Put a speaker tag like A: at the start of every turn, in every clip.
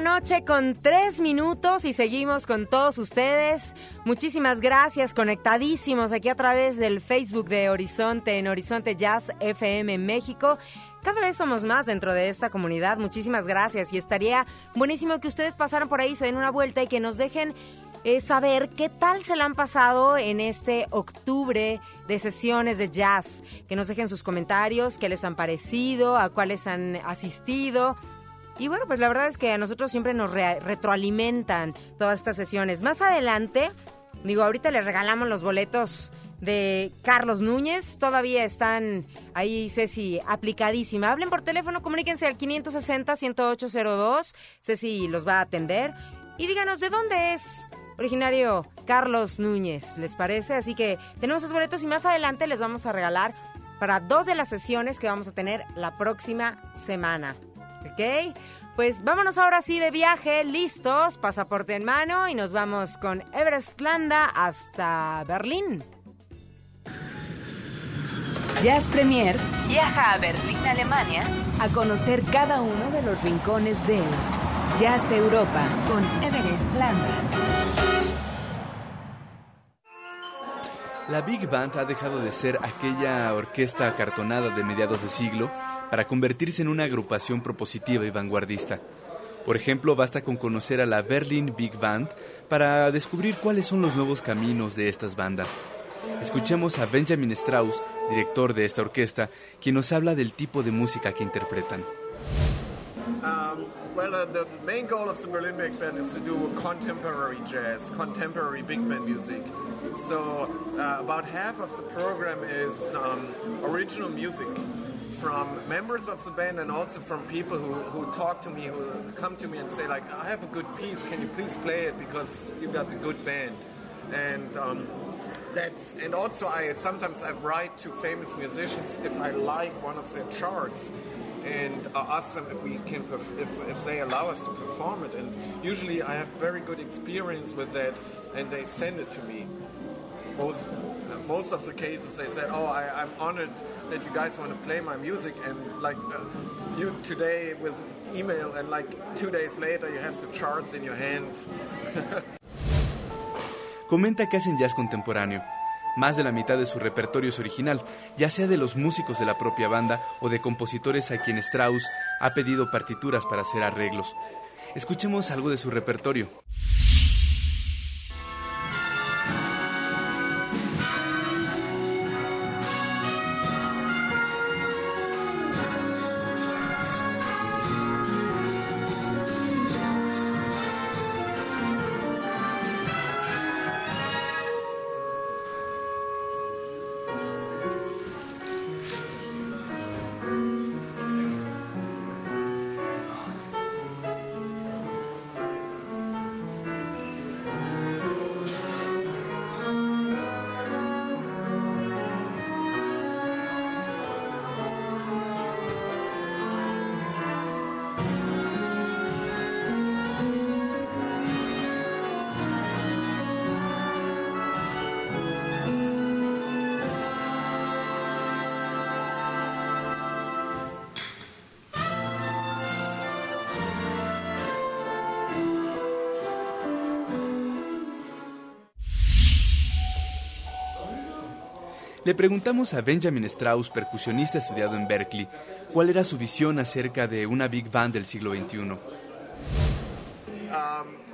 A: Noche con 3 minutos y seguimos con todos ustedes. Muchísimas gracias, conectadísimos aquí a través del Facebook de Horizonte en Horizonte Jazz FM México. Cada vez somos más dentro de esta comunidad. Muchísimas gracias y estaría buenísimo que ustedes pasaran por ahí, se den una vuelta y que nos dejen eh, saber qué tal se la han pasado en este octubre de sesiones de jazz. Que nos dejen sus comentarios, qué les han parecido, a cuáles han asistido. Y bueno, pues la verdad es que a nosotros siempre nos re- retroalimentan todas estas sesiones. Más adelante, digo, ahorita les regalamos los boletos de Carlos Núñez. Todavía están ahí, Ceci, aplicadísima. Hablen por teléfono, comuníquense al 560-10802. Ceci los va a atender. Y díganos de dónde es originario Carlos Núñez, ¿les parece? Así que tenemos esos boletos y más adelante les vamos a regalar para dos de las sesiones que vamos a tener la próxima semana. ¿Ok? Pues vámonos ahora sí de viaje, listos, pasaporte en mano y nos vamos con Everest Landa hasta Berlín.
B: Jazz Premier viaja a Berlín, Alemania, a conocer cada uno de los rincones de Jazz Europa con Everest Landa.
C: La Big Band ha dejado de ser aquella orquesta acartonada de mediados de siglo para convertirse en una agrupación propositiva y vanguardista. Por ejemplo, basta con conocer a la Berlin Big Band para descubrir cuáles son los nuevos caminos de estas bandas. Escuchemos a Benjamin Strauss, director de esta orquesta, quien nos habla del tipo de música que interpretan.
D: Um, well, uh, the main goal of the Berlin Big Band is to do contemporary jazz, contemporary big band music. So, uh, about half of the program is um, original music from members of the band and also from people who, who talk to me, who come to me and say, like, I have a good piece, can you please play it? Because you've got a good band? And um, that's and also I sometimes I write to famous musicians if I like one of their charts and uh, ask them if we can perf- if, if they allow us to perform it. And usually I have very good experience with that and they send it to me. Most most of the cases they said oh I, I'm honored that you guys want to play my music and like uh, you today with email and like two days later you have the charts in your hand
C: Comenta que hacen jazz contemporáneo. Más de la mitad de su repertorio es original, ya sea de los músicos de la propia banda o de compositores a quienes Strauss ha pedido partituras para hacer arreglos. Escuchemos algo de su repertorio. Le preguntamos a Benjamin Strauss, percusionista estudiado en Berkeley, cuál era su visión acerca de una big band del siglo XXI.
D: Um,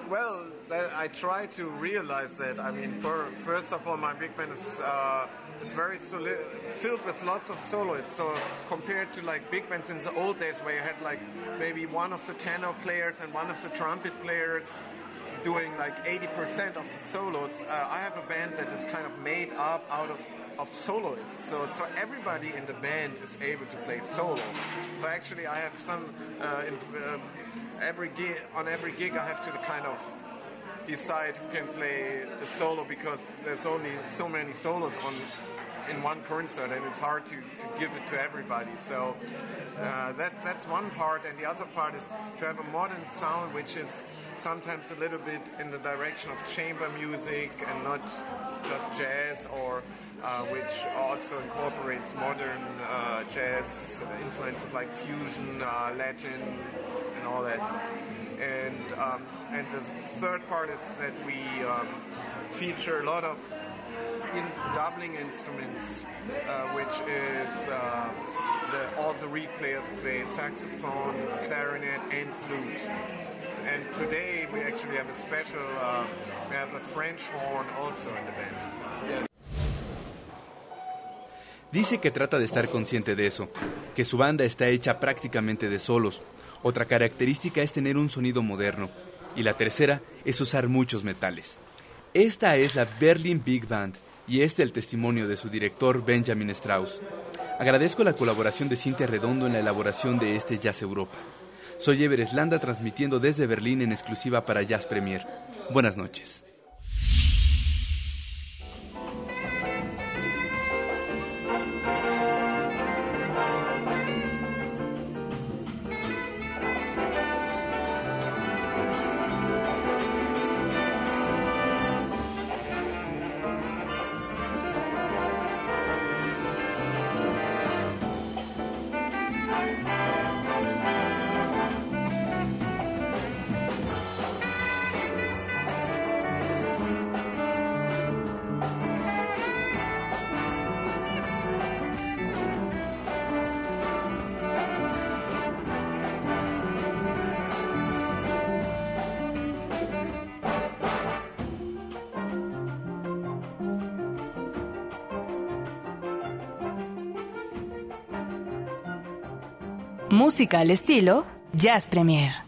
D: well, I try to realize that. I mean, for, first of all, my big band is uh, is very soli- filled with lots of soloists. So compared to like big bands in the old days, where you had like maybe one of the tenor players and one of the trumpet players doing like 80% of the solos, uh, I have a band that is kind of made up out of of soloists. So so everybody in the band is able to play solo. So actually, I have some uh, in, um, every gig on every gig I have to kind of decide who can play a solo because there's only so many solos on in one concert and it's hard to, to give it to everybody so uh, that's that's one part and the other part is to have a modern sound which is sometimes a little bit in the direction of chamber music and not just jazz or uh, which also incorporates modern uh, jazz influences like fusion, uh, Latin, and all that. And um, and the third part is that we um, feature a lot of in doubling instruments, uh, which is uh, the, all the reed players play saxophone, clarinet, and flute. And today we actually have a special, uh, we have a French horn also in the band.
C: Dice que trata de estar consciente de eso, que su banda está hecha prácticamente de solos. Otra característica es tener un sonido moderno. Y la tercera es usar muchos metales. Esta es la Berlin Big Band y este el testimonio de su director Benjamin Strauss. Agradezco la colaboración de Cintia Redondo en la elaboración de este Jazz Europa. Soy Ever Eslanda transmitiendo desde Berlín en exclusiva para Jazz Premier. Buenas noches.
B: Música al estilo Jazz Premier.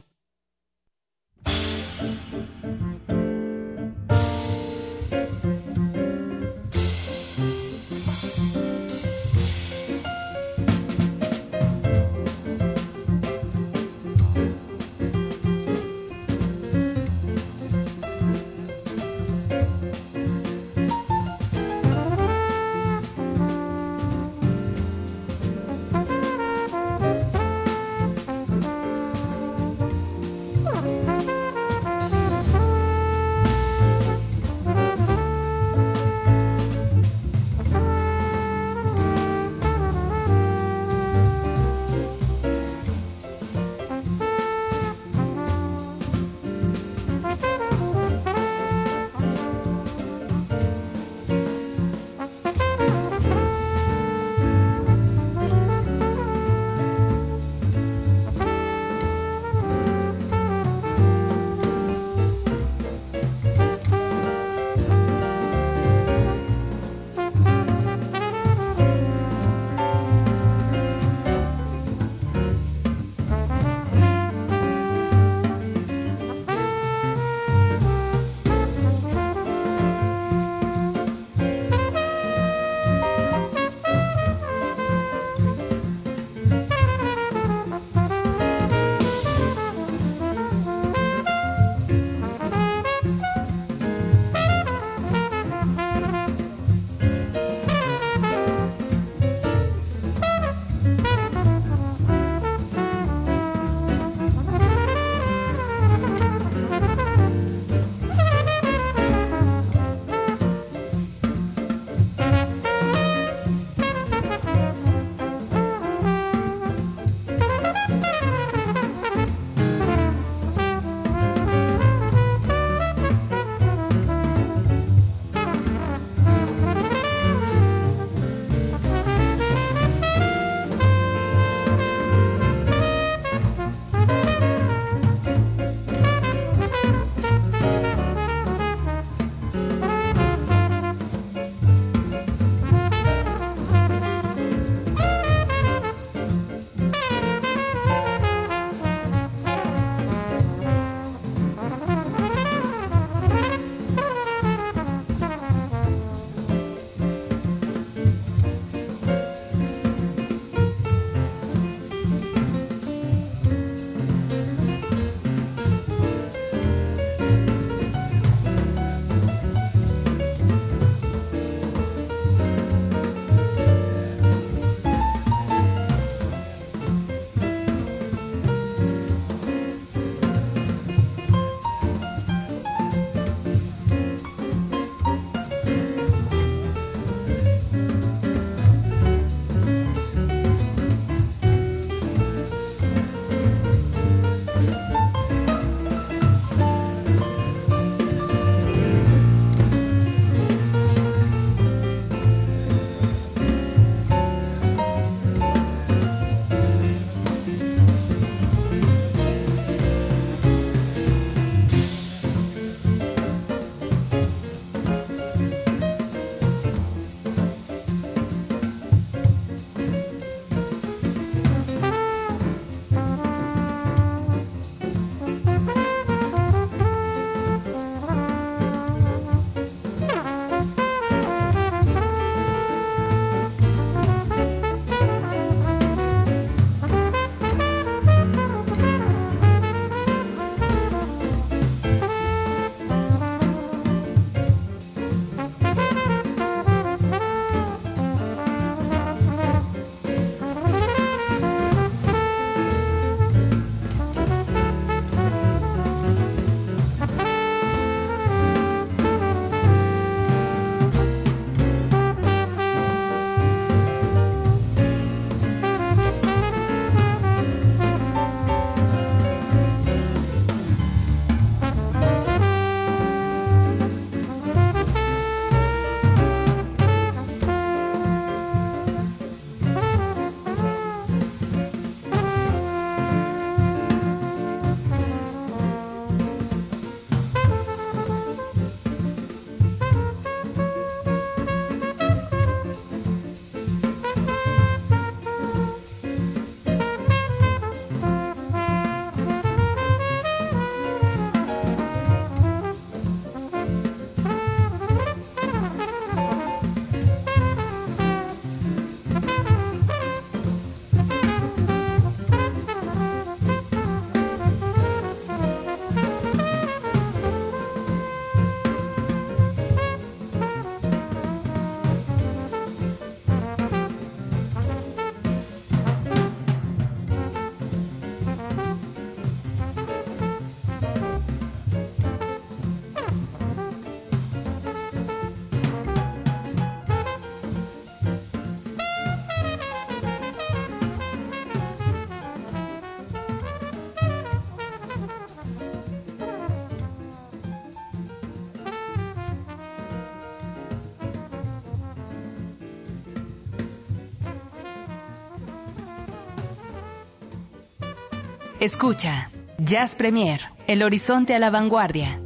B: Escucha, Jazz Premier, el horizonte a la vanguardia.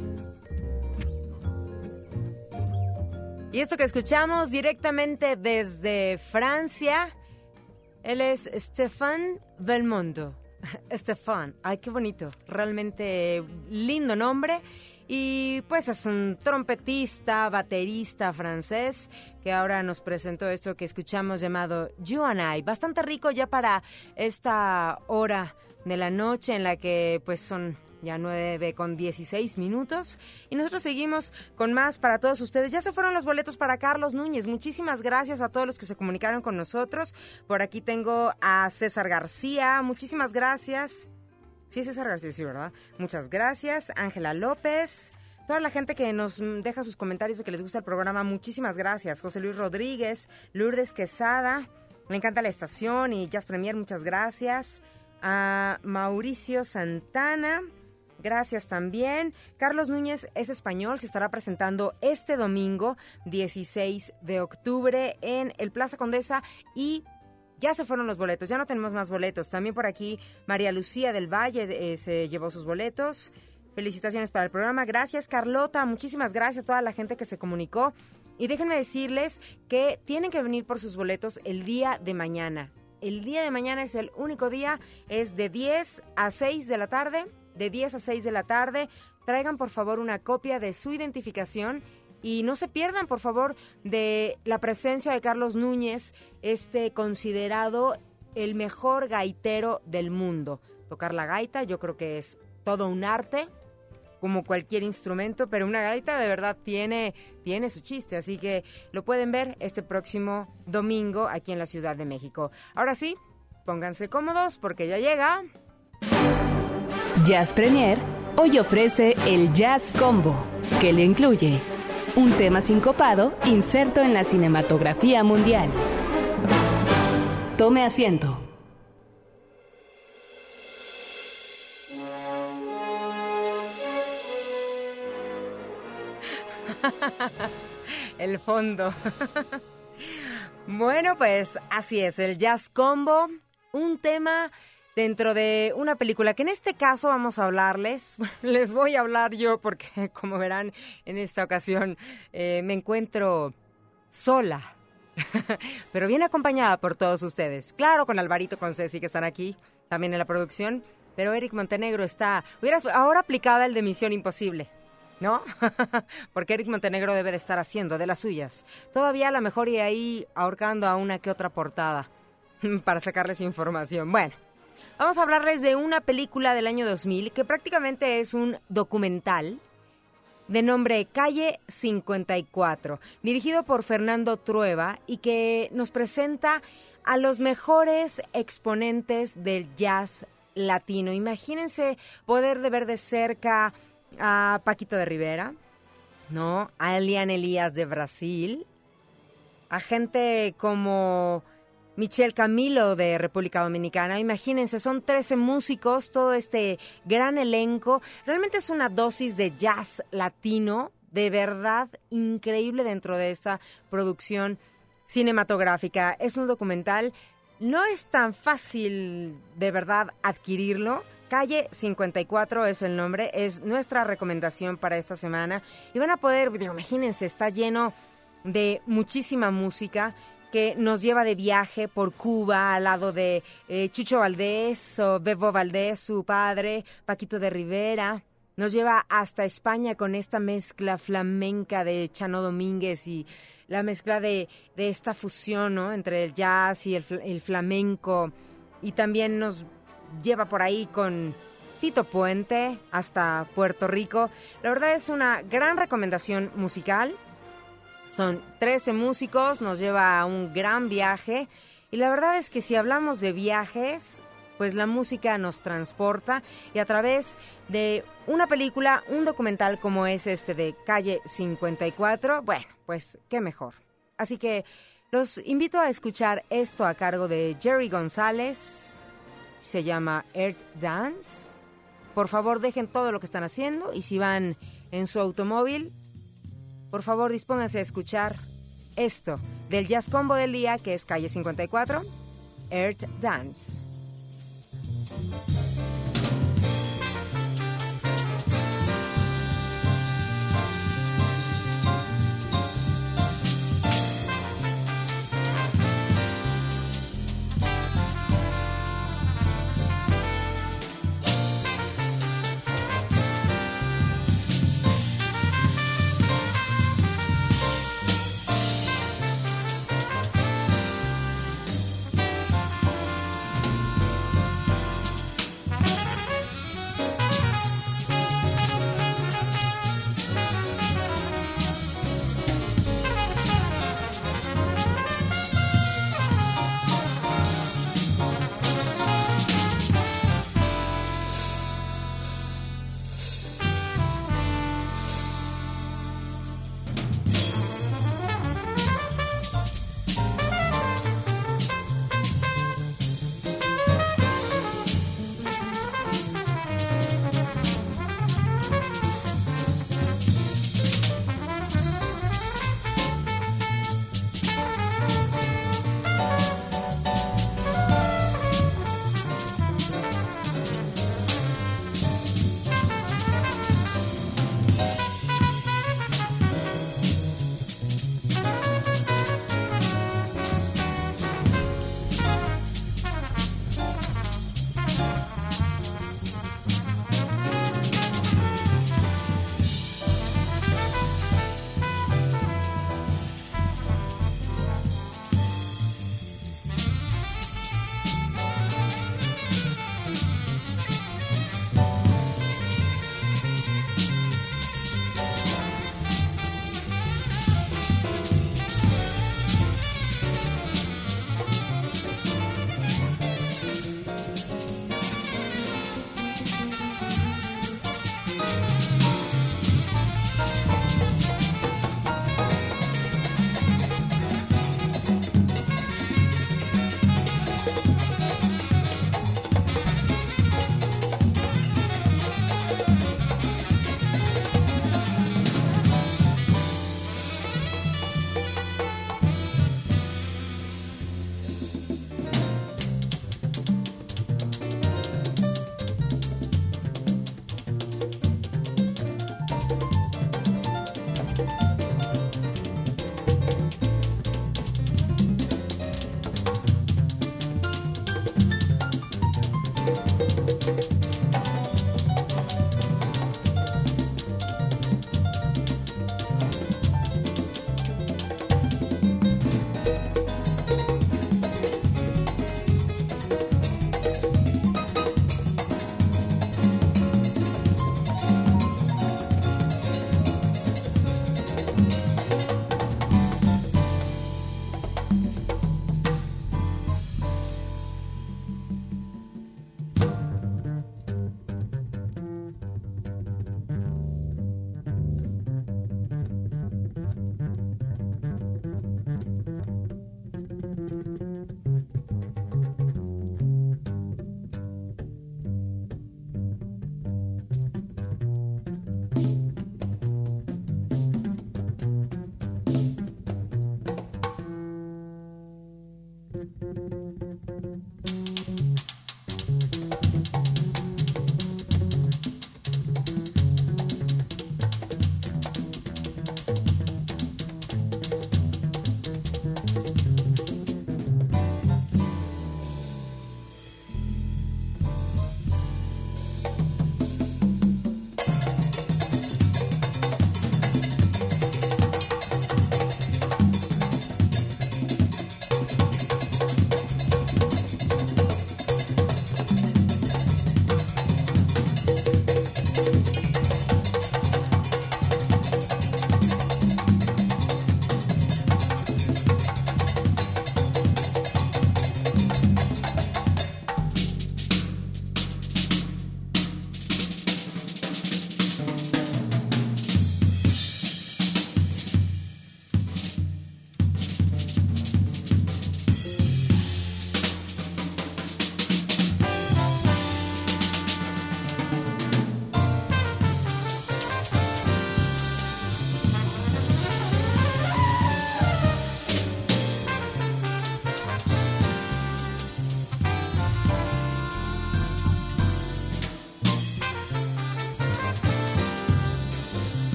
A: Y esto que escuchamos directamente desde Francia, él es Stéphane Belmondo. Estefan, ay, qué bonito, realmente lindo nombre. Y pues es un trompetista, baterista francés que ahora nos presentó esto que escuchamos llamado You and I. Bastante rico ya para esta hora de la noche en la que pues son ya 9 con 16 minutos. Y nosotros seguimos con más para todos ustedes. Ya se fueron los boletos para Carlos Núñez. Muchísimas gracias a todos los que se comunicaron con nosotros. Por aquí tengo a César García. Muchísimas gracias. Sí, César García, sí, ¿verdad? Muchas gracias. Ángela López. Toda la gente que nos deja sus comentarios y que les gusta el programa, muchísimas gracias. José Luis Rodríguez, Lourdes Quesada, me encanta la estación y Jazz Premier, muchas gracias. A Mauricio Santana, Gracias también. Carlos Núñez es español, se estará presentando este domingo 16 de octubre en el Plaza Condesa y ya se fueron los boletos, ya no tenemos más boletos. También por aquí María Lucía del Valle eh, se llevó sus boletos. Felicitaciones para el programa. Gracias Carlota, muchísimas gracias a toda la gente que se comunicó. Y déjenme decirles que tienen que venir por sus boletos el día de mañana. El día de mañana es el único día, es de 10 a 6 de la tarde de 10 a 6 de la tarde. Traigan por favor una copia de su identificación y no se pierdan por favor de la presencia de Carlos Núñez, este considerado el mejor gaitero del mundo. Tocar la gaita yo creo que es todo un arte, como cualquier instrumento, pero una gaita de verdad tiene, tiene su chiste, así que lo pueden ver este próximo domingo aquí en la Ciudad de México. Ahora sí, pónganse cómodos porque ya llega.
B: Jazz Premier hoy ofrece el Jazz Combo, que le incluye un tema sincopado inserto en la cinematografía mundial. Tome asiento.
A: el fondo. bueno, pues así es, el Jazz Combo, un tema dentro de una película que en este caso vamos a hablarles, les voy a hablar yo porque como verán en esta ocasión eh, me encuentro sola, pero bien acompañada por todos ustedes. Claro, con Alvarito, con Ceci que están aquí también en la producción, pero Eric Montenegro está, ahora aplicaba el de Misión Imposible. ¿No? Porque Eric Montenegro debe de estar haciendo de las suyas. Todavía a lo mejor y ahí ahorcando a una que otra portada para sacarles información. Bueno, Vamos a hablarles de una película del año 2000 que prácticamente es un documental de nombre Calle 54, dirigido por Fernando Trueba y que nos presenta a los mejores exponentes del jazz latino. Imagínense poder de ver de cerca a Paquito de Rivera, ¿no? A Elian Elías de Brasil, a gente como Michelle Camilo de República Dominicana. Imagínense, son 13 músicos, todo este gran elenco. Realmente es una dosis de jazz latino, de verdad increíble dentro de esta producción cinematográfica. Es un documental, no es tan fácil de verdad adquirirlo. Calle 54 es el nombre, es nuestra recomendación para esta semana. Y van a poder, digo, imagínense, está lleno de muchísima música que nos lleva de viaje por Cuba al lado de eh, Chucho Valdés o Bebo Valdés, su padre, Paquito de Rivera. Nos lleva hasta España con esta mezcla flamenca de Chano Domínguez y la mezcla de, esta fusión entre el jazz y el, el flamenco. Y también nos lleva por ahí con Tito Puente hasta Puerto Rico. La verdad es una gran recomendación musical son 13 músicos, nos lleva a un gran viaje y la verdad es que si hablamos de viajes, pues la música nos transporta y a través de una película, un documental como es este de Calle 54, bueno, pues qué mejor. Así que los invito a escuchar esto a cargo de Jerry González, se llama Earth Dance. Por favor, dejen todo lo que están haciendo y si van en su automóvil, por favor dispónganse a escuchar esto del Jazz Combo del día, que es calle 54, Earth Dance.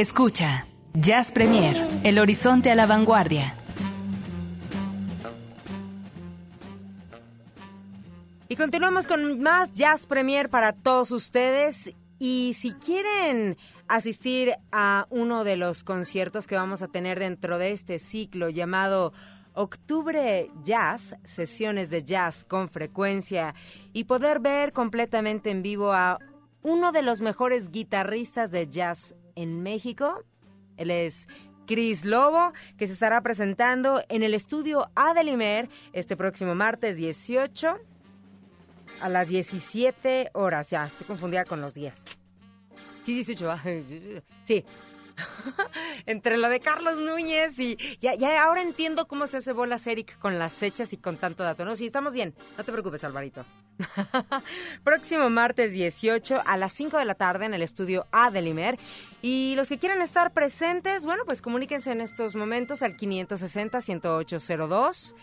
B: Escucha, Jazz Premier, el horizonte a la vanguardia.
A: Y continuamos con más Jazz Premier para todos ustedes. Y si quieren asistir a uno de los conciertos que vamos a tener dentro de este ciclo llamado Octubre Jazz, sesiones de jazz con frecuencia, y poder ver completamente en vivo a uno de los mejores guitarristas de jazz en México. Él es Chris Lobo, que se estará presentando en el estudio Adelimer este próximo martes 18 a las 17 horas. Ya, estoy confundida con los días. Sí, 18. Sí, entre lo de Carlos Núñez y ya, ya ahora entiendo cómo se hace bolas Eric con las fechas y con tanto dato. No, sí, estamos bien. No te preocupes, Alvarito. Próximo martes 18 a las 5 de la tarde en el estudio A. Y los que quieran estar presentes, bueno, pues comuníquense en estos momentos al 560-10802.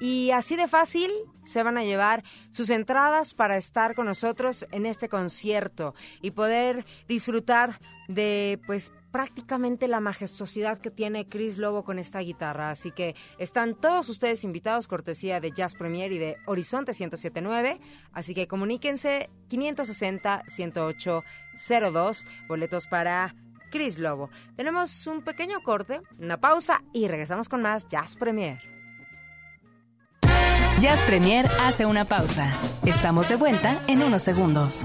A: Y así de fácil se van a llevar sus entradas para estar con nosotros en este concierto y poder disfrutar de pues prácticamente la majestuosidad que tiene Chris Lobo con esta guitarra. Así que están todos ustedes invitados, cortesía de Jazz Premier y de Horizonte 1079. Así que comuníquense 560-10802, boletos para Chris Lobo. Tenemos un pequeño corte, una pausa y regresamos con más Jazz Premier.
B: Jazz Premier hace una pausa. Estamos de vuelta en unos segundos.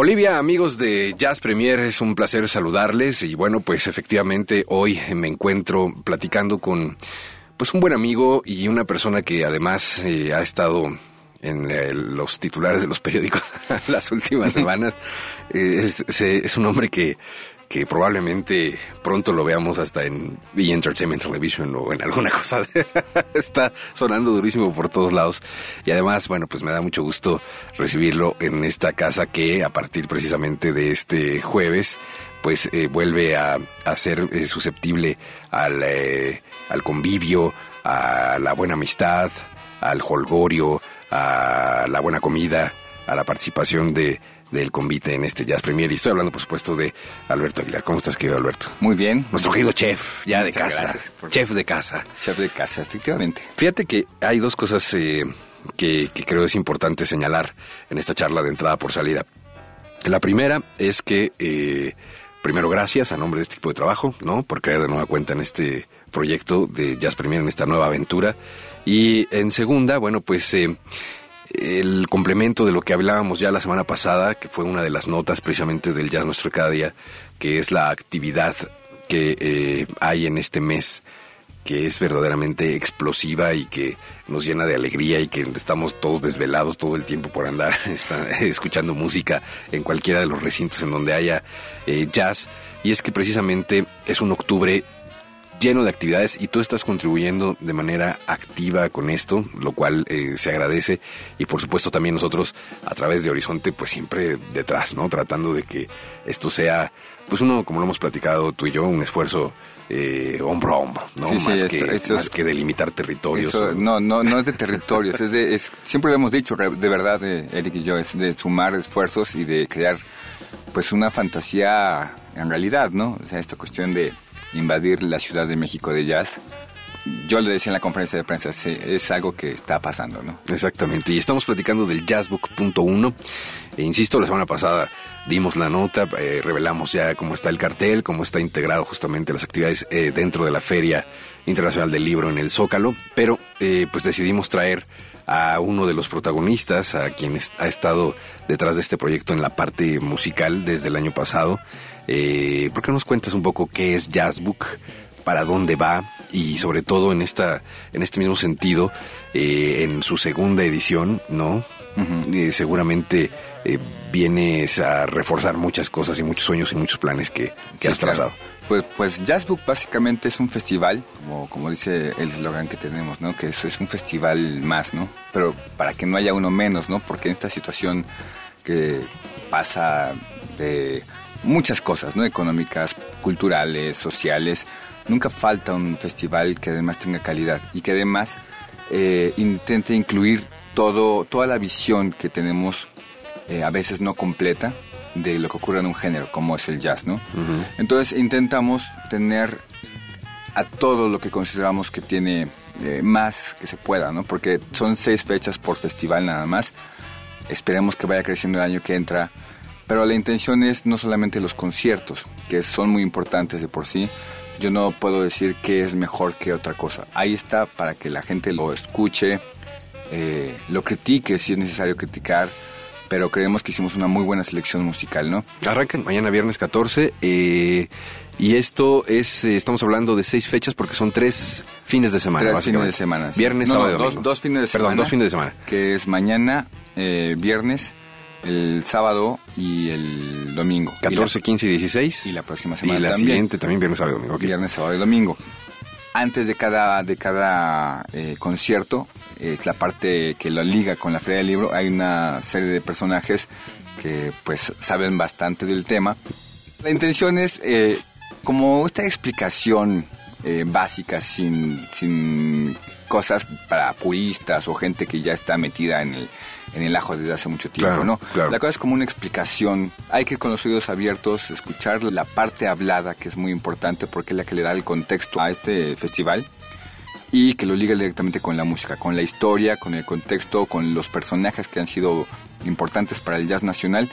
E: Olivia, amigos de Jazz Premier, es un placer saludarles y bueno, pues efectivamente hoy me encuentro platicando con pues un buen amigo y una persona que además eh, ha estado en eh, los titulares de los periódicos las últimas semanas. Eh, es, un hombre que que probablemente pronto lo veamos hasta en The Entertainment Television o en alguna cosa. Está sonando durísimo por todos lados. Y además, bueno, pues me da mucho gusto recibirlo en esta casa que a partir precisamente de este jueves, pues eh, vuelve a, ser eh, susceptible al, eh, al convivio, a la buena amistad, al holgorio, a la buena comida, a la participación de del convite en este Jazz Premier. Y estoy hablando, por supuesto, de Alberto Aguilar. ¿Cómo estás, querido Alberto?
F: Muy bien.
E: Nuestro querido chef, ya de casa. Chef de casa.
F: Chef de casa, efectivamente.
E: Fíjate que hay dos cosas eh, que, creo es importante señalar en esta charla de entrada por salida. La primera es que, eh, primero, gracias a nombre de este equipo de trabajo, ¿no? Por creer de nueva cuenta en este proyecto de Jazz Premier, en esta nueva aventura. Y en segunda, bueno, pues eh, el complemento de lo que hablábamos ya la semana pasada, que fue una de las notas precisamente del Jazz Nuestro Cada Día, que es la actividad que eh, hay en este mes, que es verdaderamente explosiva y que nos llena de alegría y que estamos todos desvelados todo el tiempo por andar escuchando música en cualquiera de los recintos en donde haya eh, jazz. Y es que precisamente es un octubre lleno de actividades y tú estás contribuyendo de manera activa con esto, lo cual eh, se agradece y por supuesto también nosotros a través de Horizonte pues siempre detrás, ¿no? Tratando de que esto sea pues uno, como lo hemos platicado tú y yo, un esfuerzo eh, hombro a hombro, ¿no? más, que, más que delimitar territorios.
F: no, no, no es de territorios, es de, es, siempre lo hemos dicho, de verdad, eh, Eric y yo, es de sumar esfuerzos y de crear pues una fantasía en realidad, ¿no? O sea, esta cuestión de invadir la Ciudad de México de jazz. Yo le decía en la conferencia de prensa, es algo que está pasando, ¿no?
E: Exactamente, y estamos platicando del Jazzbook.1. E insisto, la semana pasada dimos la nota, eh, revelamos ya cómo está el cartel, cómo está integrado justamente las actividades eh, dentro de la Feria Internacional del Libro en el Zócalo, pero eh, pues decidimos traer a uno de los protagonistas, a quien ha estado detrás de este proyecto en la parte musical desde el año pasado, eh, ¿Por qué nos cuentas un poco qué es Jazzbook? ¿Para dónde va? Y sobre todo en, esta, en este mismo sentido, eh, en su segunda edición, ¿no? eh, seguramente eh, vienes a reforzar muchas cosas y muchos sueños y muchos planes que, que
F: Sí,
E: has
F: claro.
E: trazado.
F: Pues, pues Jazzbook básicamente es un festival, como, como dice el eslogan que tenemos, ¿no? Que eso es un festival más, ¿no? Pero para que no haya uno menos, ¿no? Porque en esta situación que pasa de muchas cosas, ¿no? Económicas, culturales, sociales, nunca falta un festival que además tenga calidad y que además eh, intente incluir todo, toda la visión que tenemos eh, a veces no completa de lo que ocurre en un género como es el jazz, ¿no? Entonces intentamos tener a todo lo que consideramos que tiene eh, más que se pueda, ¿no? Porque son seis fechas por festival nada más. Esperemos que vaya creciendo el año que entra. Pero la intención es no solamente los conciertos, que son muy importantes de por sí. Yo no puedo decir que es mejor que otra cosa. Ahí está para que la gente lo escuche, eh, lo critique si es necesario criticar, pero creemos que hicimos una muy buena selección musical, ¿no?
E: Arrancan mañana viernes 14 eh, y esto es, eh, estamos hablando de seis fechas porque son tres fines de semana.
F: Tres fines de semana.
E: Viernes,
F: No,
E: sábado
F: no, dos,
E: domingo.
F: dos fines de semana.
E: Perdón, dos fines de semana.
F: Que es mañana, viernes, el sábado y el domingo.
E: 14,
F: y
E: 15 y 16.
F: la, y la próxima
E: Y
F: semana
E: la
F: también.
E: siguiente también viernes, sábado y domingo.
F: Viernes, sábado y domingo. Antes de cada, de cada eh, concierto, es la parte que lo liga con la Feria del Libro, hay una serie de personajes que pues saben bastante del tema. La intención es eh, como esta explicación eh, básica sin, sin cosas para puristas o gente que ya está metida en el, en el ajo desde hace mucho tiempo,
E: Claro,
F: ¿no?
E: claro.
F: La cosa es como una explicación. Hay que ir con los oídos abiertos, escuchar la parte hablada, que es muy importante porque es la que le da el contexto a este festival y que lo liga directamente con la música, con la historia, con el contexto, con los personajes que han sido importantes para el jazz nacional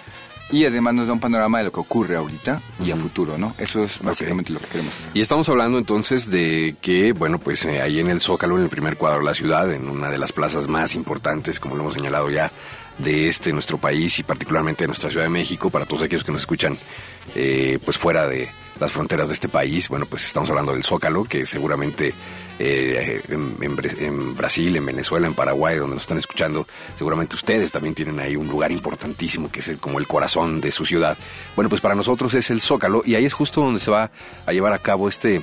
F: y además nos da un panorama de lo que ocurre ahorita y a futuro, ¿no? Eso es básicamente lo que queremos hacer.
E: Y estamos hablando entonces de que, bueno, pues eh, ahí en el Zócalo, en el primer cuadro de la ciudad, en una de las plazas más importantes, como lo hemos señalado ya, de este nuestro país y particularmente de nuestra Ciudad de México, para todos aquellos que nos escuchan, eh, pues fuera de las fronteras de este país, bueno, pues estamos hablando del Zócalo, que seguramente eh, en, en en Brasil, en Venezuela, en Paraguay, donde nos están escuchando, seguramente ustedes también tienen ahí un lugar importantísimo que es como el corazón de su ciudad. Bueno, pues para nosotros es el Zócalo y ahí es justo donde se va a llevar a cabo este,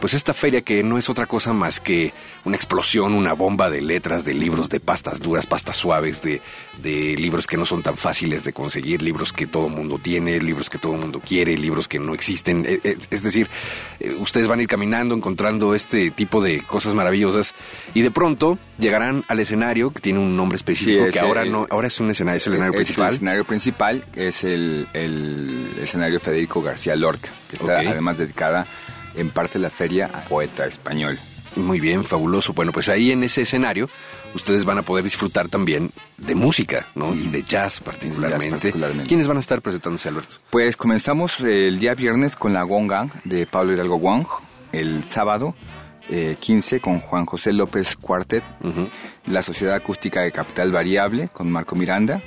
E: pues esta feria que no es otra cosa más que una explosión, una bomba de letras, de libros, de pastas duras, pastas suaves, de, de libros que no son tan fáciles de conseguir, libros que todo mundo tiene, libros que todo mundo quiere, libros que no existen. Eh, eh, Es decir, eh, ustedes van a ir caminando, encontrando este tipo de cosas maravillosas y de pronto llegarán al escenario que tiene un nombre específico
F: Sí,
E: que ahora
F: el-
E: no, ahora es un escenario, es el escenario
F: Es
E: principal.
F: El escenario principal es el, el escenario Federico García Lorca, que está además dedicada en parte de la feria a poeta español.
E: Muy bien, fabuloso. Bueno, pues ahí en ese escenario ustedes van a poder disfrutar también de música, ¿no? Y de jazz particularmente.
F: particularmente.
E: ¿Quiénes van a estar presentándose, Alberto?
F: Pues comenzamos eh, el día viernes con la Wong Gang de Pablo Hidalgo Wong, el sábado eh, 15 con Juan José López Cuartet, la Sociedad Acústica de Capital Variable con Marco Miranda,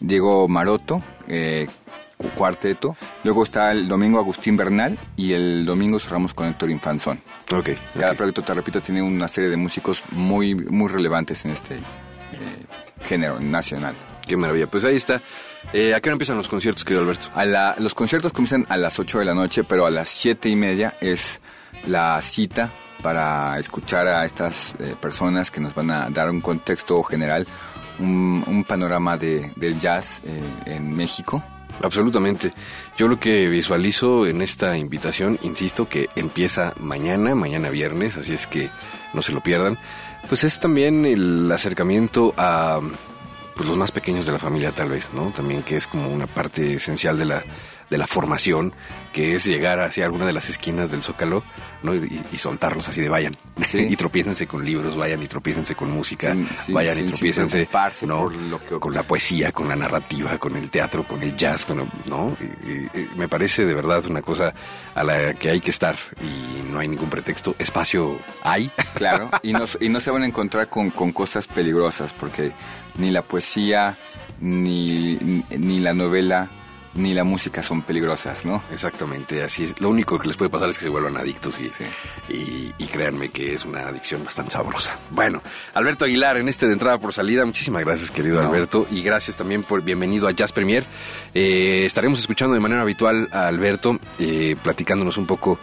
F: Diego Maroto, eh, cuarteto, luego está el domingo Agustín Bernal y el domingo cerramos con Héctor Infanzón.
E: Ok.
F: Cada proyecto, te repito, tiene una serie de músicos muy, muy relevantes en este eh, género nacional.
E: Qué maravilla. Pues ahí está. Eh, ¿A qué hora empiezan los conciertos, querido Alberto?
F: A la- los conciertos comienzan a las 8 de la noche, pero a las 7 y media es la cita para escuchar a estas eh, personas que nos van a dar un contexto general, un, un panorama de, del jazz eh, en México.
E: Absolutamente. Yo lo que visualizo en esta invitación, insisto, que empieza mañana, mañana viernes, así es que no se lo pierdan. Pues es también el acercamiento a pues, los más pequeños de la familia, tal vez, ¿no? También que es como una parte esencial de la, de la formación, que es llegar hacia alguna de las esquinas del Zócalo, ¿no? Y, y soltarlos así de vayan.
F: Sí.
E: y tropiécense con libros, vayan y tropiécense con música,
F: Sin- sin-
E: vayan
F: sin-
E: y tropiécense
F: preocuparse
E: ¿no?
F: por lo que
E: con la poesía, con la narrativa, con el teatro, con el jazz, con el- ¿no? Y- y- y me parece de verdad una cosa a la que hay que estar y no hay ningún pretexto. Espacio hay.
F: Claro, y no, y no se van a encontrar con, con cosas peligrosas, porque ni la poesía, ni, ni la novela, ni la música son peligrosas, ¿no?
E: Exactamente, así es. Lo único que les puede pasar es que se vuelvan adictos y, y, y, créanme que es una adicción bastante sabrosa. Bueno, Alberto Aguilar, en este de entrada por salida, muchísimas gracias querido Alberto y gracias también por bienvenido a Jazz Premier. Eh, estaremos escuchando de manera habitual a Alberto, eh, platicándonos un poco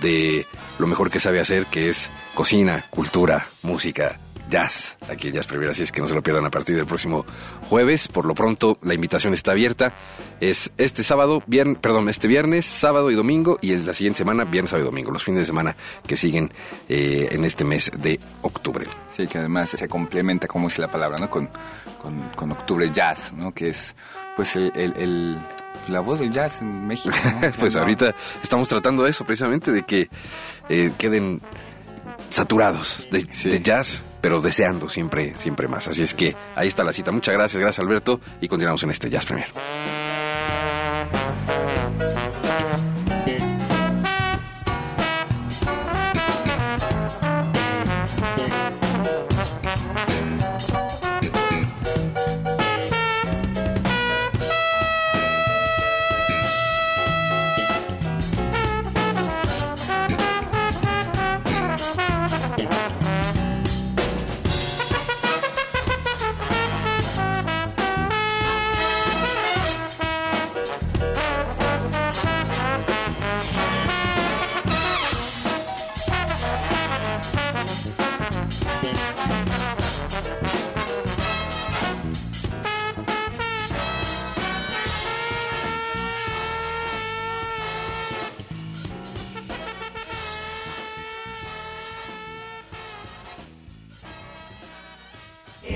E: de lo mejor que sabe hacer, que es cocina, cultura, música, jazz aquí en Jazz Premier, así es que no se lo pierdan a partir del próximo jueves. Por lo pronto, la invitación está abierta. Es este sábado, viernes, perdón, este viernes, sábado y domingo, y la siguiente semana, viernes, sábado y domingo, los fines de semana que siguen eh, en este mes de octubre.
F: Sí, que además se complementa, como dice la palabra, ¿no? Con, con, octubre jazz, ¿no? Que es, pues, el, la voz del jazz en México.
E: pues ahorita estamos tratando de eso, precisamente, de que eh, queden saturados de, de, jazz, pero deseando siempre, siempre más. Así es que ahí está la cita. Muchas gracias, gracias Alberto, y continuamos en este Jazz Premier.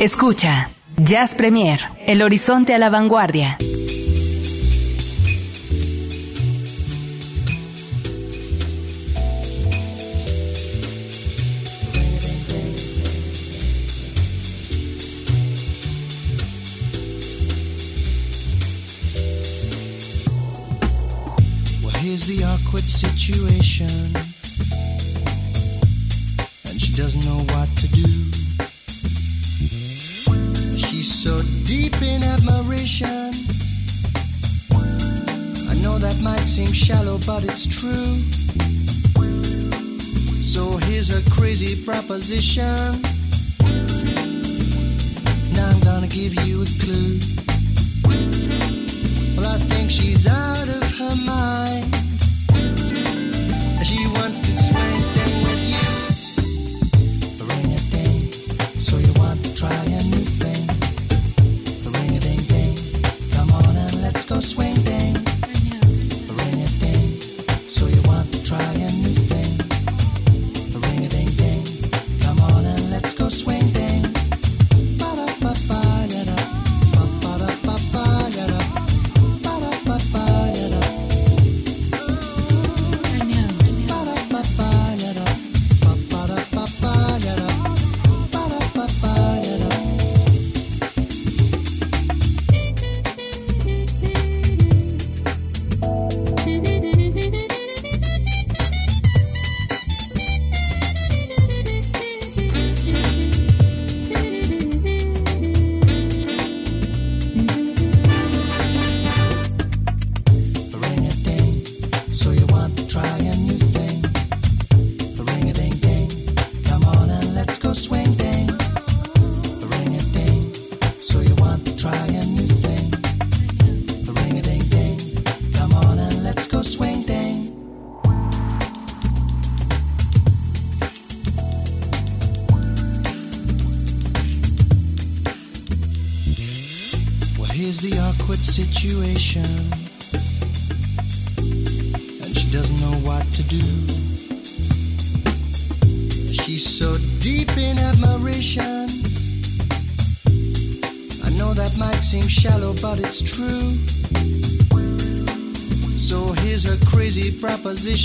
B: Escucha, Jazz Premier, El Horizonte a la Vanguardia.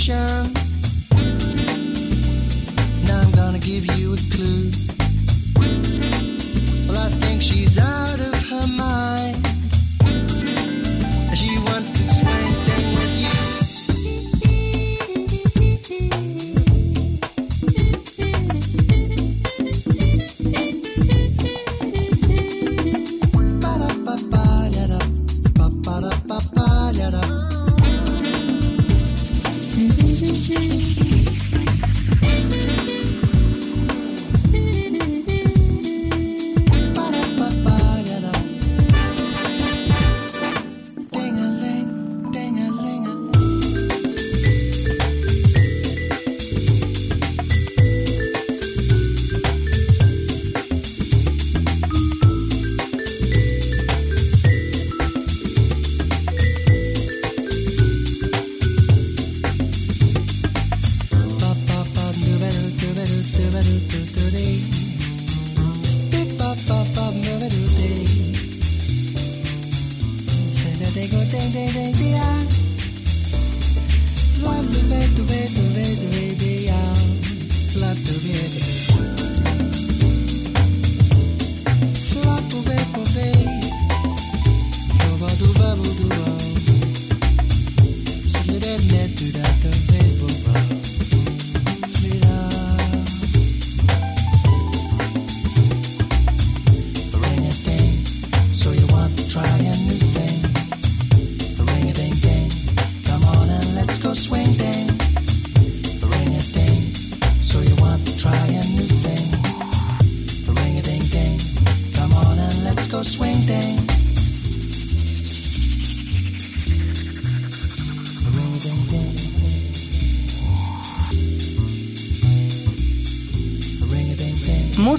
G: 想。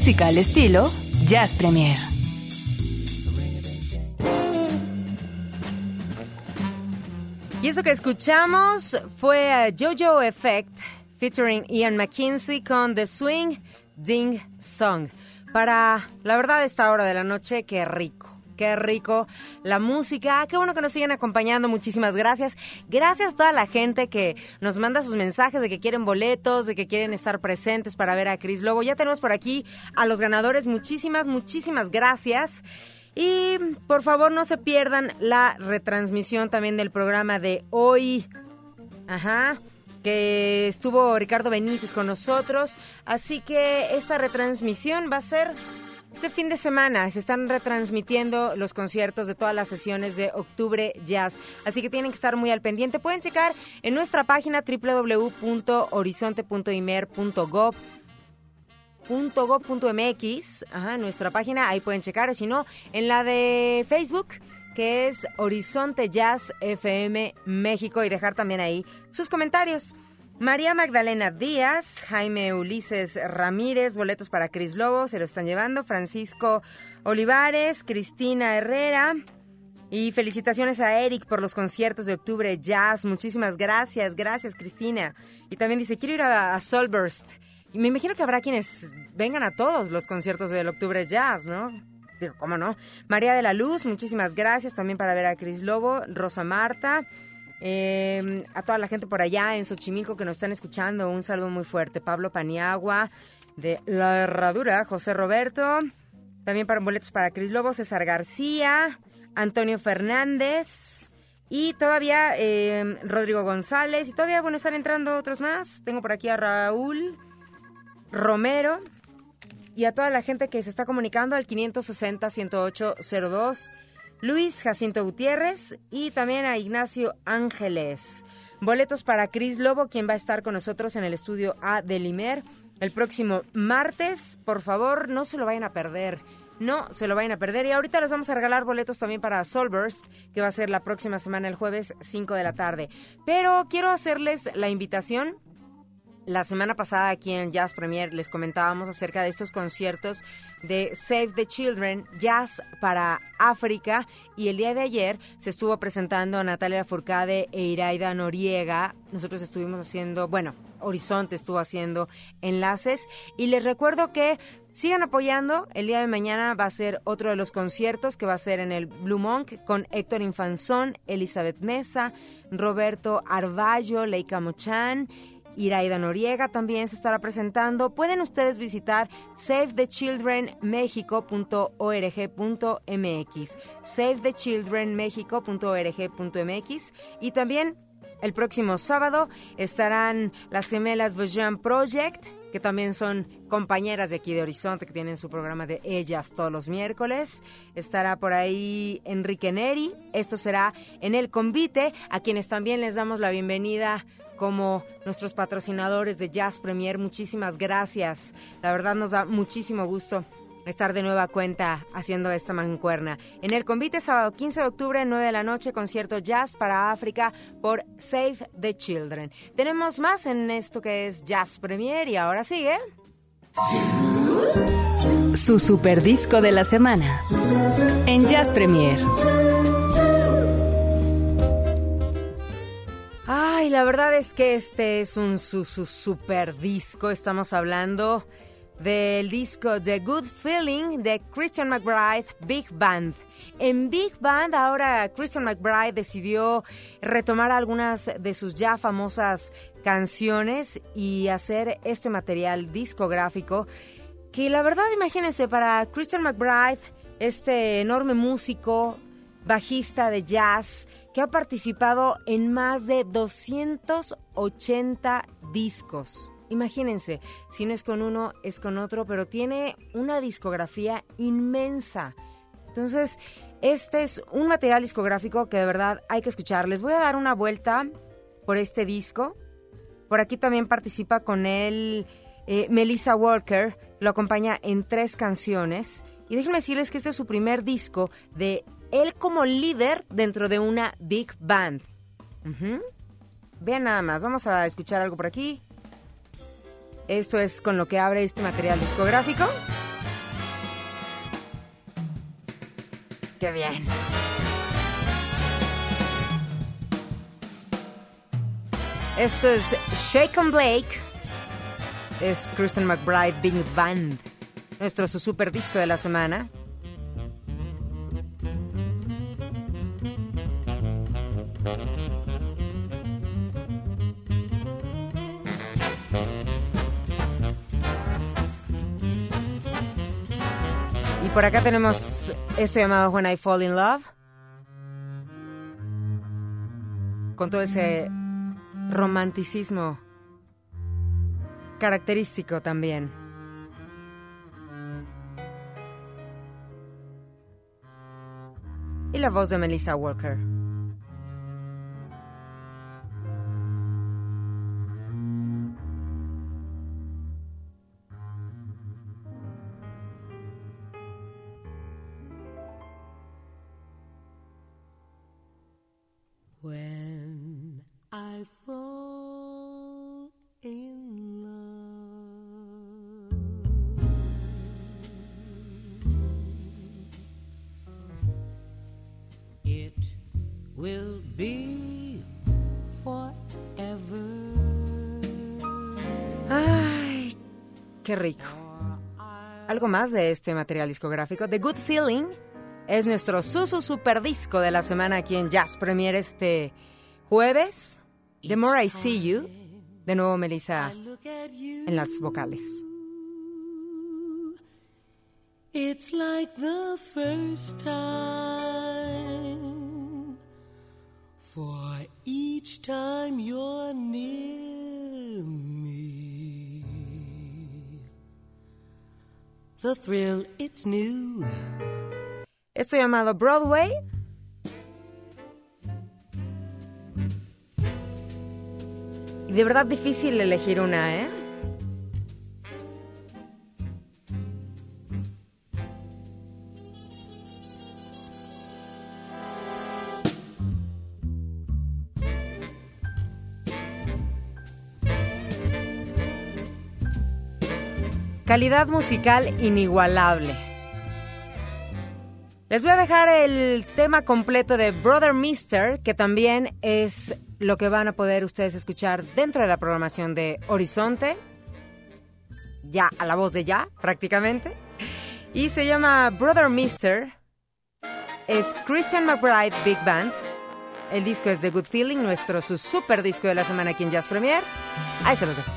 B: Música al estilo Jazz Premier.
A: Y eso que escuchamos fue a Jojo Effect featuring Ian McKinsey con The Swing Ding Song. Para la verdad esta hora de la noche, qué rico. Qué rico la música. Qué bueno que nos siguen acompañando. Muchísimas gracias. Gracias a toda la gente que nos manda sus mensajes de que quieren boletos, de que quieren estar presentes para ver a Chris Lobo. Ya tenemos por aquí a los ganadores. Muchísimas, muchísimas gracias. Y por favor no se pierdan la retransmisión también del programa de hoy. Ajá. Que estuvo Ricardo Benítez con nosotros. Así que esta retransmisión va a ser este fin de semana. Se están retransmitiendo los conciertos de todas las sesiones de Octubre Jazz. Así que tienen que estar muy al pendiente. Pueden checar en nuestra página www.horizonte.imer.gov ajá, nuestra página, ahí pueden checar, o si no, en la de Facebook, que es Horizonte Jazz FM México, y dejar también ahí sus comentarios. María Magdalena Díaz, Jaime Ulises Ramírez, boletos para Cris Lobo, se lo están llevando, Francisco Olivares, Cristina Herrera, y felicitaciones a Eric por los conciertos de octubre jazz. Muchísimas gracias, gracias Cristina. Y también dice, quiero ir a, Solburst. Y me imagino que habrá quienes vengan a todos los conciertos del Octubre Jazz, ¿no? Digo, ¿cómo no? María de la Luz, muchísimas gracias también para ver a Cris Lobo, Rosa Marta, eh, a toda la gente por allá en Xochimilco que nos están escuchando, un saludo muy fuerte. Pablo Paniagua, de La Herradura, José Roberto, también para boletos para Cris Lobo, César García, Antonio Fernández. Y todavía eh, Rodrigo González. Y todavía, bueno, están entrando otros más. Tengo por aquí a Raúl Romero y a toda la gente que se está comunicando al 560-10802, Luis Jacinto Gutiérrez y también a Ignacio Ángeles. Boletos para Cris Lobo, quien va a estar con nosotros en el estudio A de Limer el próximo martes. Por favor, no se lo vayan a perder. No se lo vayan a perder. Y ahorita les vamos a regalar boletos también para Solburst, que va a ser la próxima semana, el jueves 5 de la tarde. Pero quiero hacerles la invitación la semana pasada aquí en Jazz Premier les comentábamos acerca de estos conciertos de Save the Children, Jazz para África, y el día de ayer se estuvo presentando a Natalia Furcade e Iraida Noriega. Nosotros estuvimos haciendo, bueno, Horizonte estuvo haciendo enlaces, y les recuerdo que sigan apoyando. El día de mañana va a ser otro de los conciertos que va a ser en el Blue Monk con Héctor Infanzón, Elizabeth Mesa, Roberto Arballo, Leica Mochan Iraida Noriega también se estará presentando. Pueden ustedes visitar savethechildrenmexico.org.mx, savethechildrenmexico.org.mx y también el próximo sábado estarán las gemelas Bojan Project, que también son compañeras de aquí de Horizonte, que tienen su programa de ellas todos los miércoles. Estará por ahí Enrique Neri. Esto será en el convite, a quienes también les damos la bienvenida como nuestros patrocinadores de Jazz Premier. Muchísimas gracias. La verdad nos da muchísimo gusto estar de nueva cuenta haciendo esta mancuerna. En el convite, sábado 15 de octubre, 9 de la noche, concierto jazz para África por Save the Children. Tenemos más en esto que es Jazz Premier y ahora sigue.
B: Su super disco de la semana. En Jazz Premier.
A: Ay, la verdad es que este es un su, su super disco. Estamos hablando del disco The Good Feeling de Christian McBride Big Band. En Big Band ahora Christian McBride decidió retomar algunas de sus ya famosas canciones y hacer este material discográfico que la verdad imagínense para Christian McBride, este enorme músico, bajista de jazz, que ha participado en más de 280 discos. Imagínense, si no es con uno, es con otro, pero tiene una discografía inmensa. Entonces, este es un material discográfico que de verdad hay que escuchar. Les voy a dar una vuelta por este disco. Por aquí también participa con él eh, Melissa Walker, lo acompaña en tres canciones. Y déjenme decirles que este es su primer disco de él como líder dentro de una big band. Ujú. Vean nada más, vamos a escuchar algo por aquí. Esto es con lo que abre este material discográfico. Qué bien. Esto es Shake and Blake. Es Kristen McBride Big Band. Nuestro su super disco de la semana. Y por acá tenemos esto llamado When I Fall in Love. Con todo ese romanticismo característico también. Y la voz de Melissa Walker. Rico. Algo más de este material discográfico. The Good Feeling es nuestro Susu Super Disco de la semana aquí en Jazz Premier este jueves. The More I See You. De nuevo Melissa en las vocales.
H: It's like the first time.
A: Esto llamado Broadway. Y de verdad difícil elegir una, ¿eh? Calidad musical inigualable. Les voy a dejar el tema completo de Brother Mister, que también es lo que van a poder ustedes escuchar dentro de la programación de Horizonte. Ya, a la voz de ya, prácticamente. Y se llama Brother Mister. Es Christian McBride Big Band. El disco es The Good Feeling, nuestro su super disco de la semana aquí en Jazz Premier. Ahí se los dejo.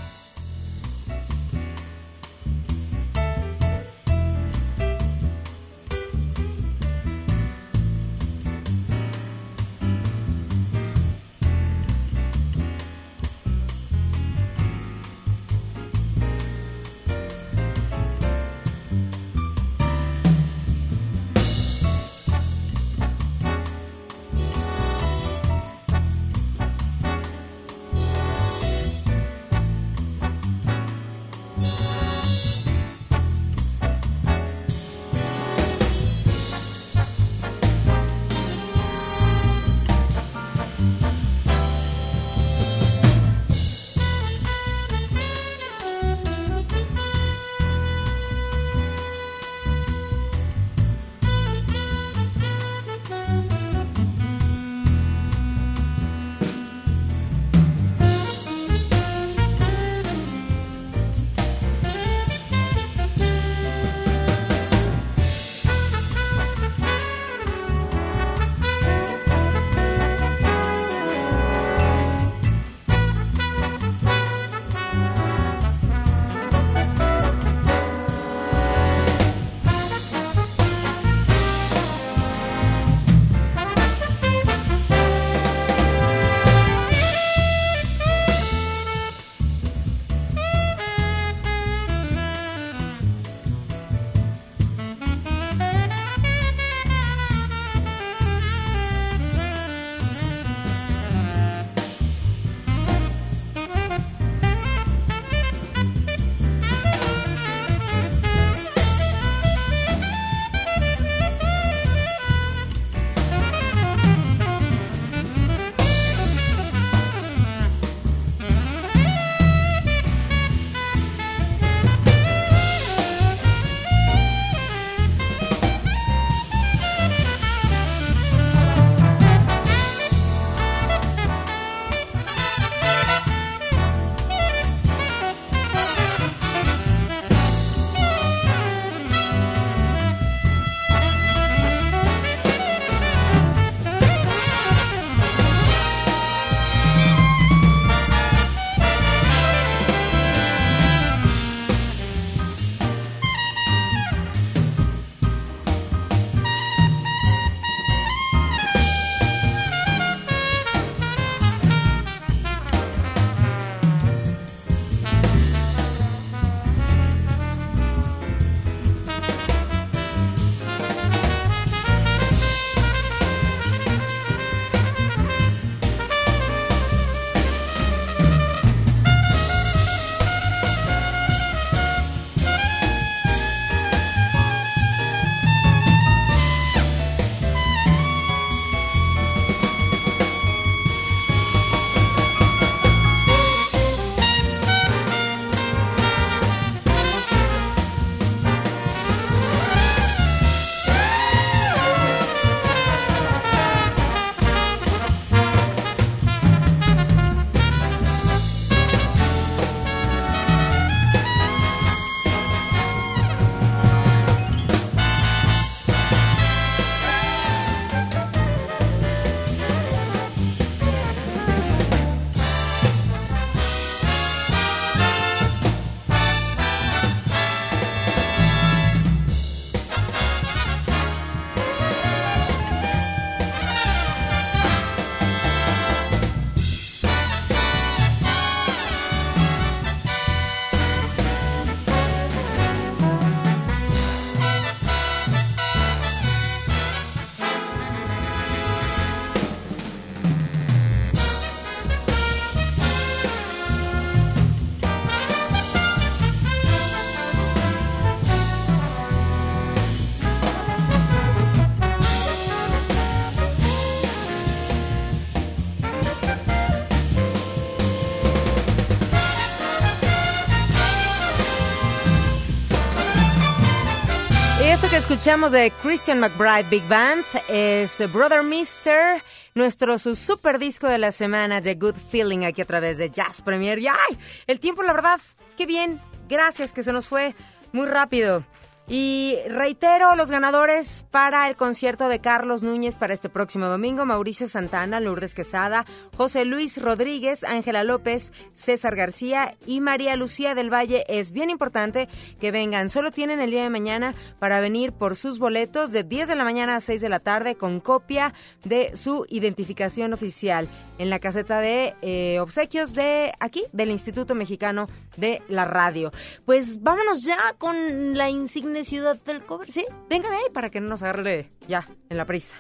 A: Escuchamos de Christian McBride Big Band es Brother Mister, nuestro su super disco de la semana de Good Feeling aquí a través de Jazz Premier. Y ¡ay! El tiempo, la verdad, qué bien. Gracias, que se nos fue muy rápido. Y reitero los ganadores para el concierto de Carlos Núñez para este próximo domingo. Mauricio Santana, Lourdes Quesada, José Luis Rodríguez, Ángela López, César García y María Lucía del Valle. Es bien importante que vengan. Solo tienen el día de mañana para venir por sus boletos de 10 de la mañana a 6 de la tarde con copia de su identificación oficial en la caseta de eh, obsequios de aquí, del Instituto Mexicano de la Radio. Pues vámonos ya con la insignia ciudad del cover. Sí, venga de ahí para que no nos agarre ya en la prisa.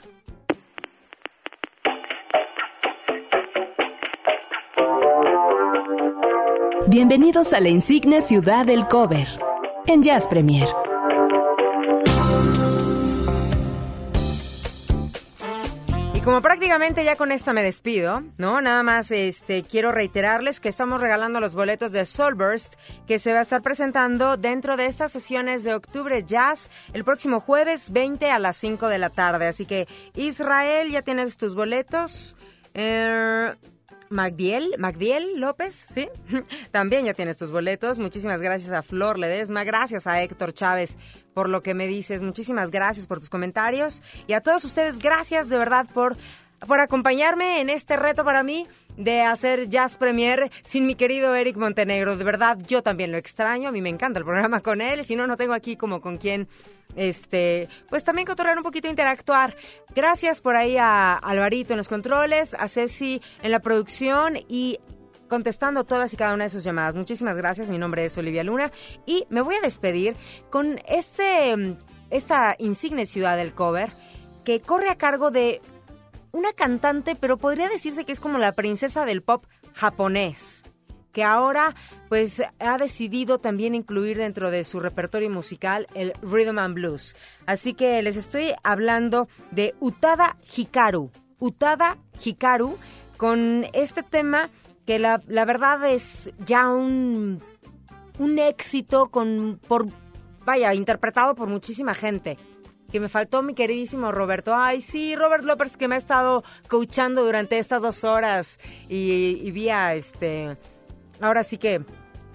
B: Bienvenidos a la insigne ciudad del cover en Jazz Premier.
A: Como prácticamente ya con esta me despido, ¿no? Nada más este quiero reiterarles que estamos regalando los boletos de Soulburst que se va a estar presentando dentro de estas sesiones de Octubre Jazz el próximo jueves 20 a las 5 de la tarde. Así que Israel, ya tienes tus boletos. Eh, Magdiel, Magdiel López, ¿sí? También ya tienes tus boletos. Muchísimas gracias a Flor Ledesma, gracias a Héctor Chávez por lo que me dices. Muchísimas gracias por tus comentarios. Y a todos ustedes, gracias de verdad por, por acompañarme en este reto para mí de hacer Jazz Premier sin mi querido Eric Montenegro. De verdad, yo también lo extraño. A mí me encanta el programa con él. Si no, no tengo aquí como con quien, este, pues también cotorrear un poquito, interactuar. Gracias por ahí a Alvarito en los controles, a Ceci en la producción y contestando todas y cada una de sus llamadas. Muchísimas gracias. Mi nombre es Olivia Luna y me voy a despedir con este, esta insigne ciudad del cover que corre a cargo de una cantante, pero podría decirse que es como la princesa del pop japonés, que ahora pues ha decidido también incluir dentro de su repertorio musical el rhythm and blues. Así que les estoy hablando de Utada Hikaru. Utada Hikaru con este tema que la, la verdad es ya un, un éxito con por vaya interpretado por muchísima gente que me faltó mi queridísimo Roberto. Ay, sí, Robert López que me ha estado coachando durante estas dos horas y, vía, este, ahora sí que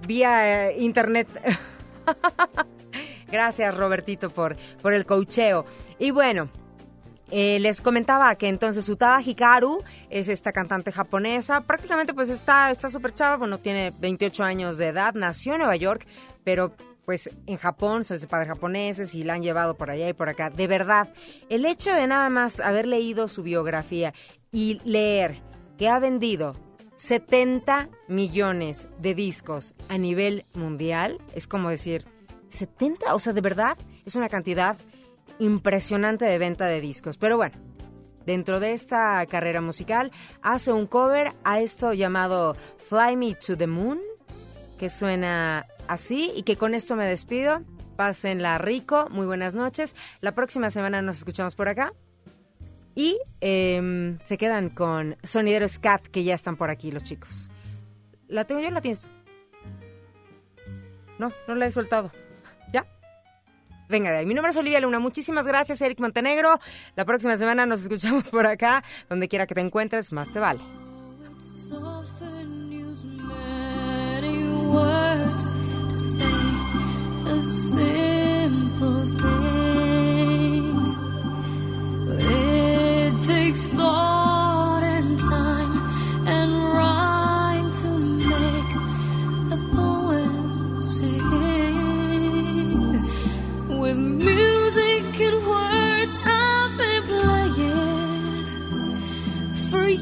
A: vía eh, internet. Gracias, Robertito, por, por el coacheo. Y bueno, eh, les comentaba que entonces Utada Hikaru es esta cantante japonesa. Prácticamente pues está está súper chava, bueno, tiene 28 años de edad, nació en Nueva York, pero pues en Japón son de padres japoneses y la han llevado por allá y por acá. De verdad, el hecho de nada más haber leído su biografía y leer que ha vendido 70 millones de discos a nivel mundial, es como decir, 70, o sea, de verdad, es una cantidad impresionante de venta de discos. Pero bueno, dentro de esta carrera musical hace un cover a esto llamado Fly Me to the Moon, que suena así y que con esto me despido. Pásenla rico, muy buenas noches. La próxima semana nos escuchamos por acá. Y em, se quedan con Sonidero Scat, que ya están por aquí los chicos. ¿La tengo yo o la tienes tú? No, no la he soltado. ¿Ya? Venga, de mi nombre es Olivia Luna. Muchísimas gracias, Eric Montenegro. La próxima semana nos escuchamos por acá. Donde quiera que te encuentres, más te vale.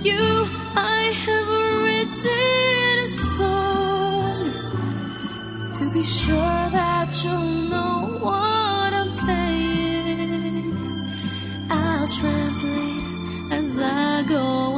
G: You, I have written sure that you'll know what I'm saying. I'll translate as I go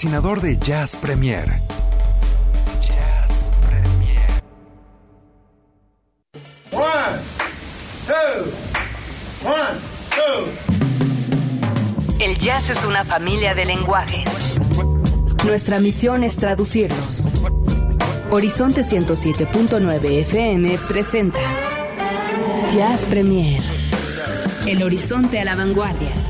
I: patrocinador de Jazz Premier.
J: One, two, one, two.
K: El jazz es una familia de lenguajes. Nuestra misión es traducirlos. Horizonte 107.9 FM presenta Jazz Premier. El horizonte a la vanguardia.